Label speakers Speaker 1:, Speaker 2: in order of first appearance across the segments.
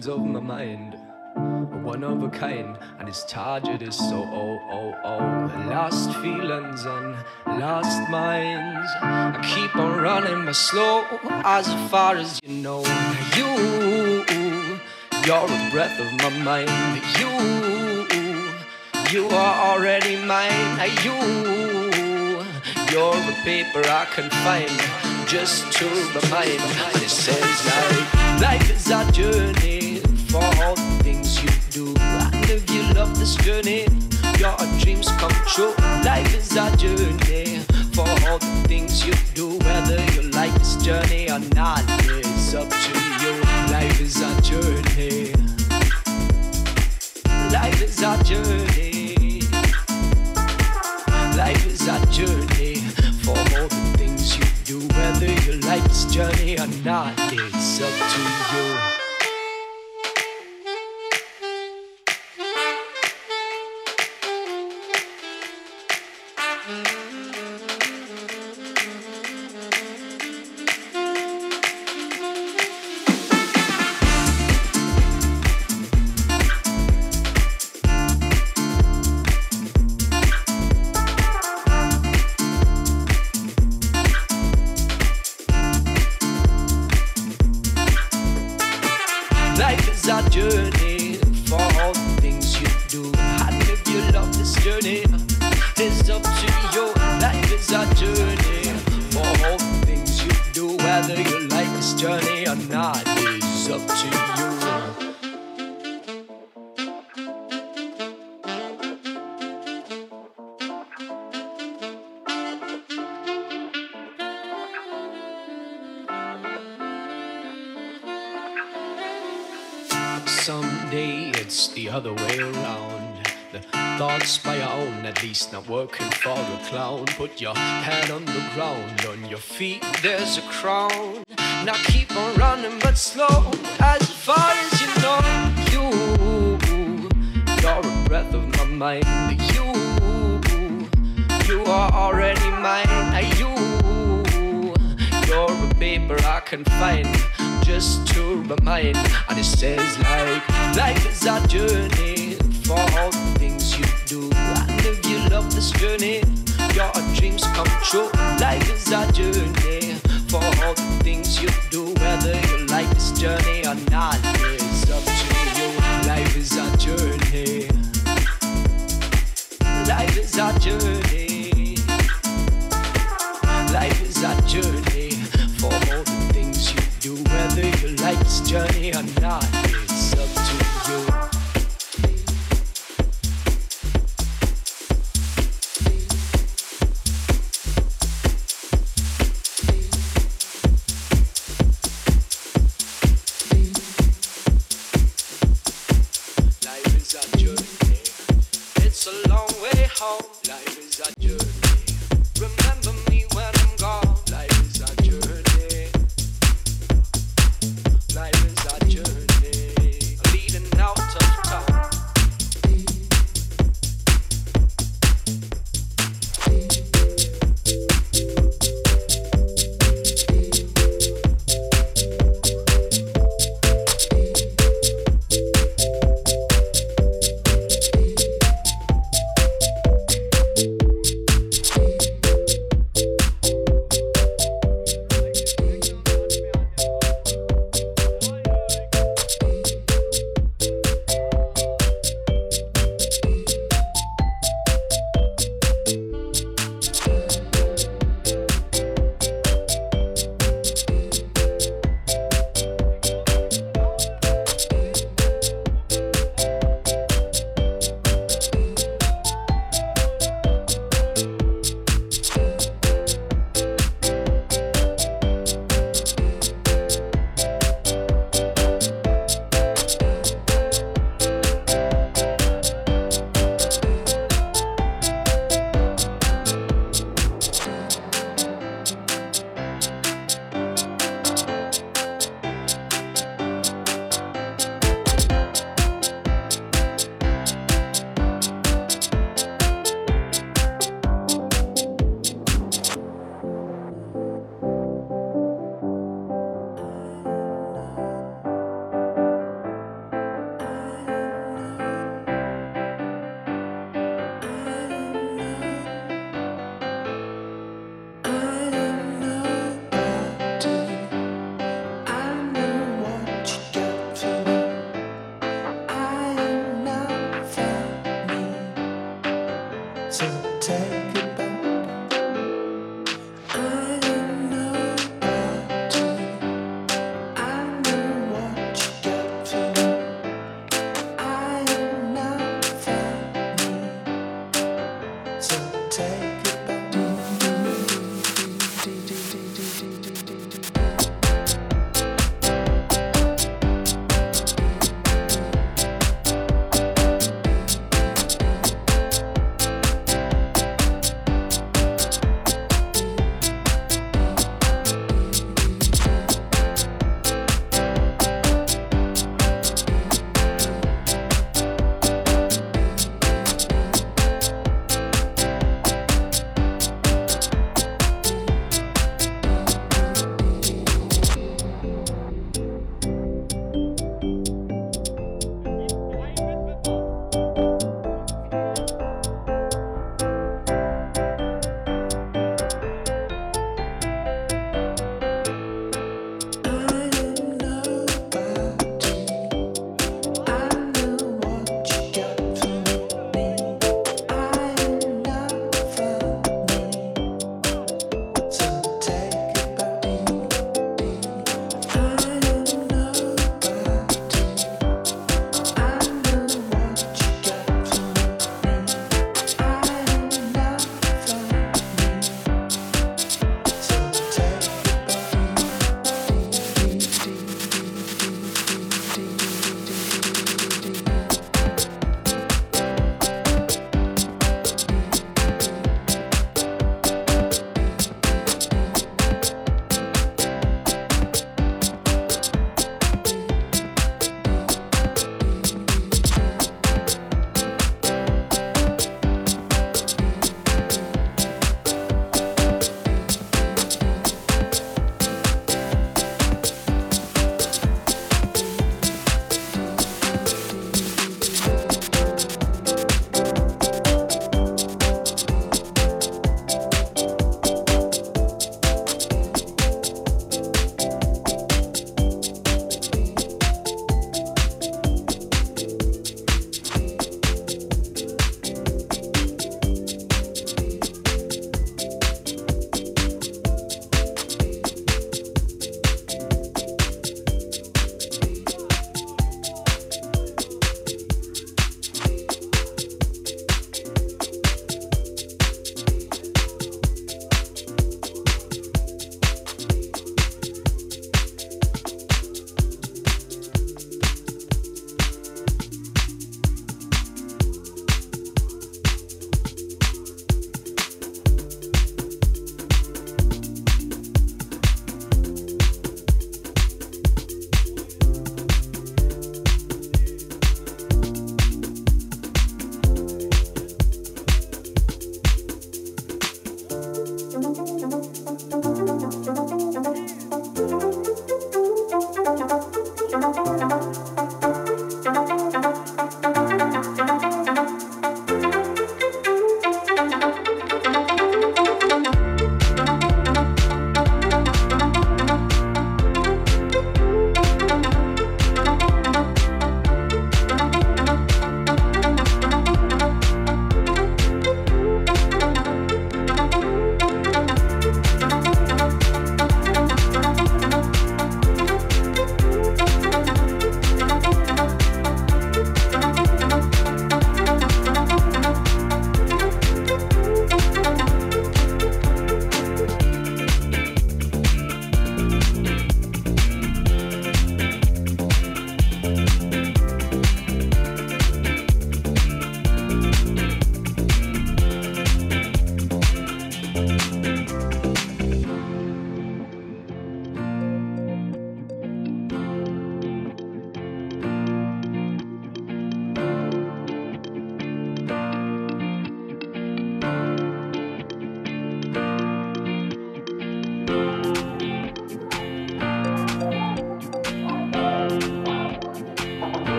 Speaker 1: the of my mind. One of a kind, and its target is so oh oh oh. Lost feelings and lost minds. I keep on running, but slow as far as you know. You, you're a breath of my mind. You, you are already mine. You, you're a paper I can find just to remind. It says like life is a journey for all the things you do. And if you love this journey, your dreams come true. Life is a journey for all the things you do. Whether you like this journey or not, it's up to you. Life is a journey. Life is a journey. Life is a journey for all the things you do. Whether you like this journey or not, it's up to you. Clown. Put your head on the ground, on your feet there's a crown. Now keep on running, but slow, as far as you know. You, you're a breath of my mind. You, you are already mine. You, you're a paper I can find just to remind. And it says like life is a journey for all the things you do And if you love this journey your dreams come true. Life is a journey for all the things you do, whether you like this journey or not. It's up to you. Life is a journey. Life is a journey. Life is a journey
Speaker 2: for all the things you
Speaker 3: do, whether you like this journey or not. It's up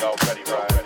Speaker 3: y'all ready, right?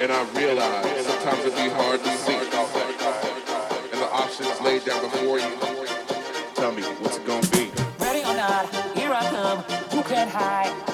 Speaker 3: And
Speaker 2: I realize sometimes it be hard to see. And the options laid down before you. Tell me, what's it gonna be?
Speaker 3: Ready or not, here I come. Who can hide?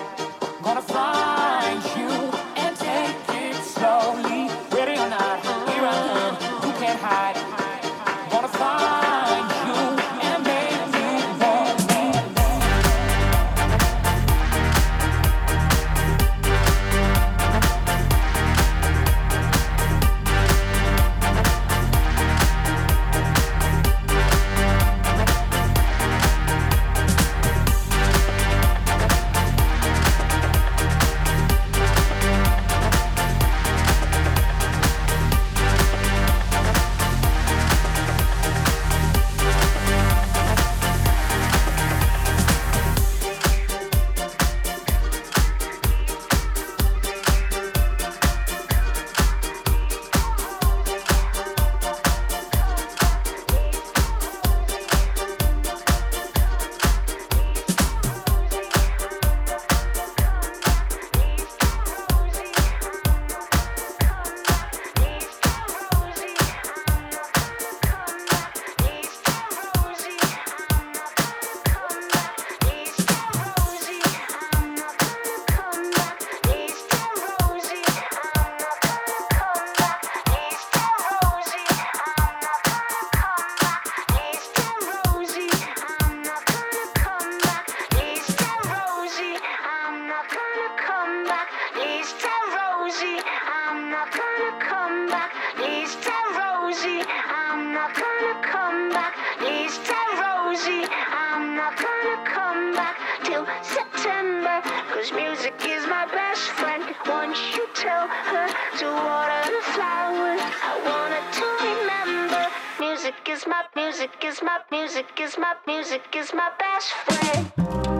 Speaker 4: music is my music is my music is my best friend.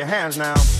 Speaker 5: Your hands now.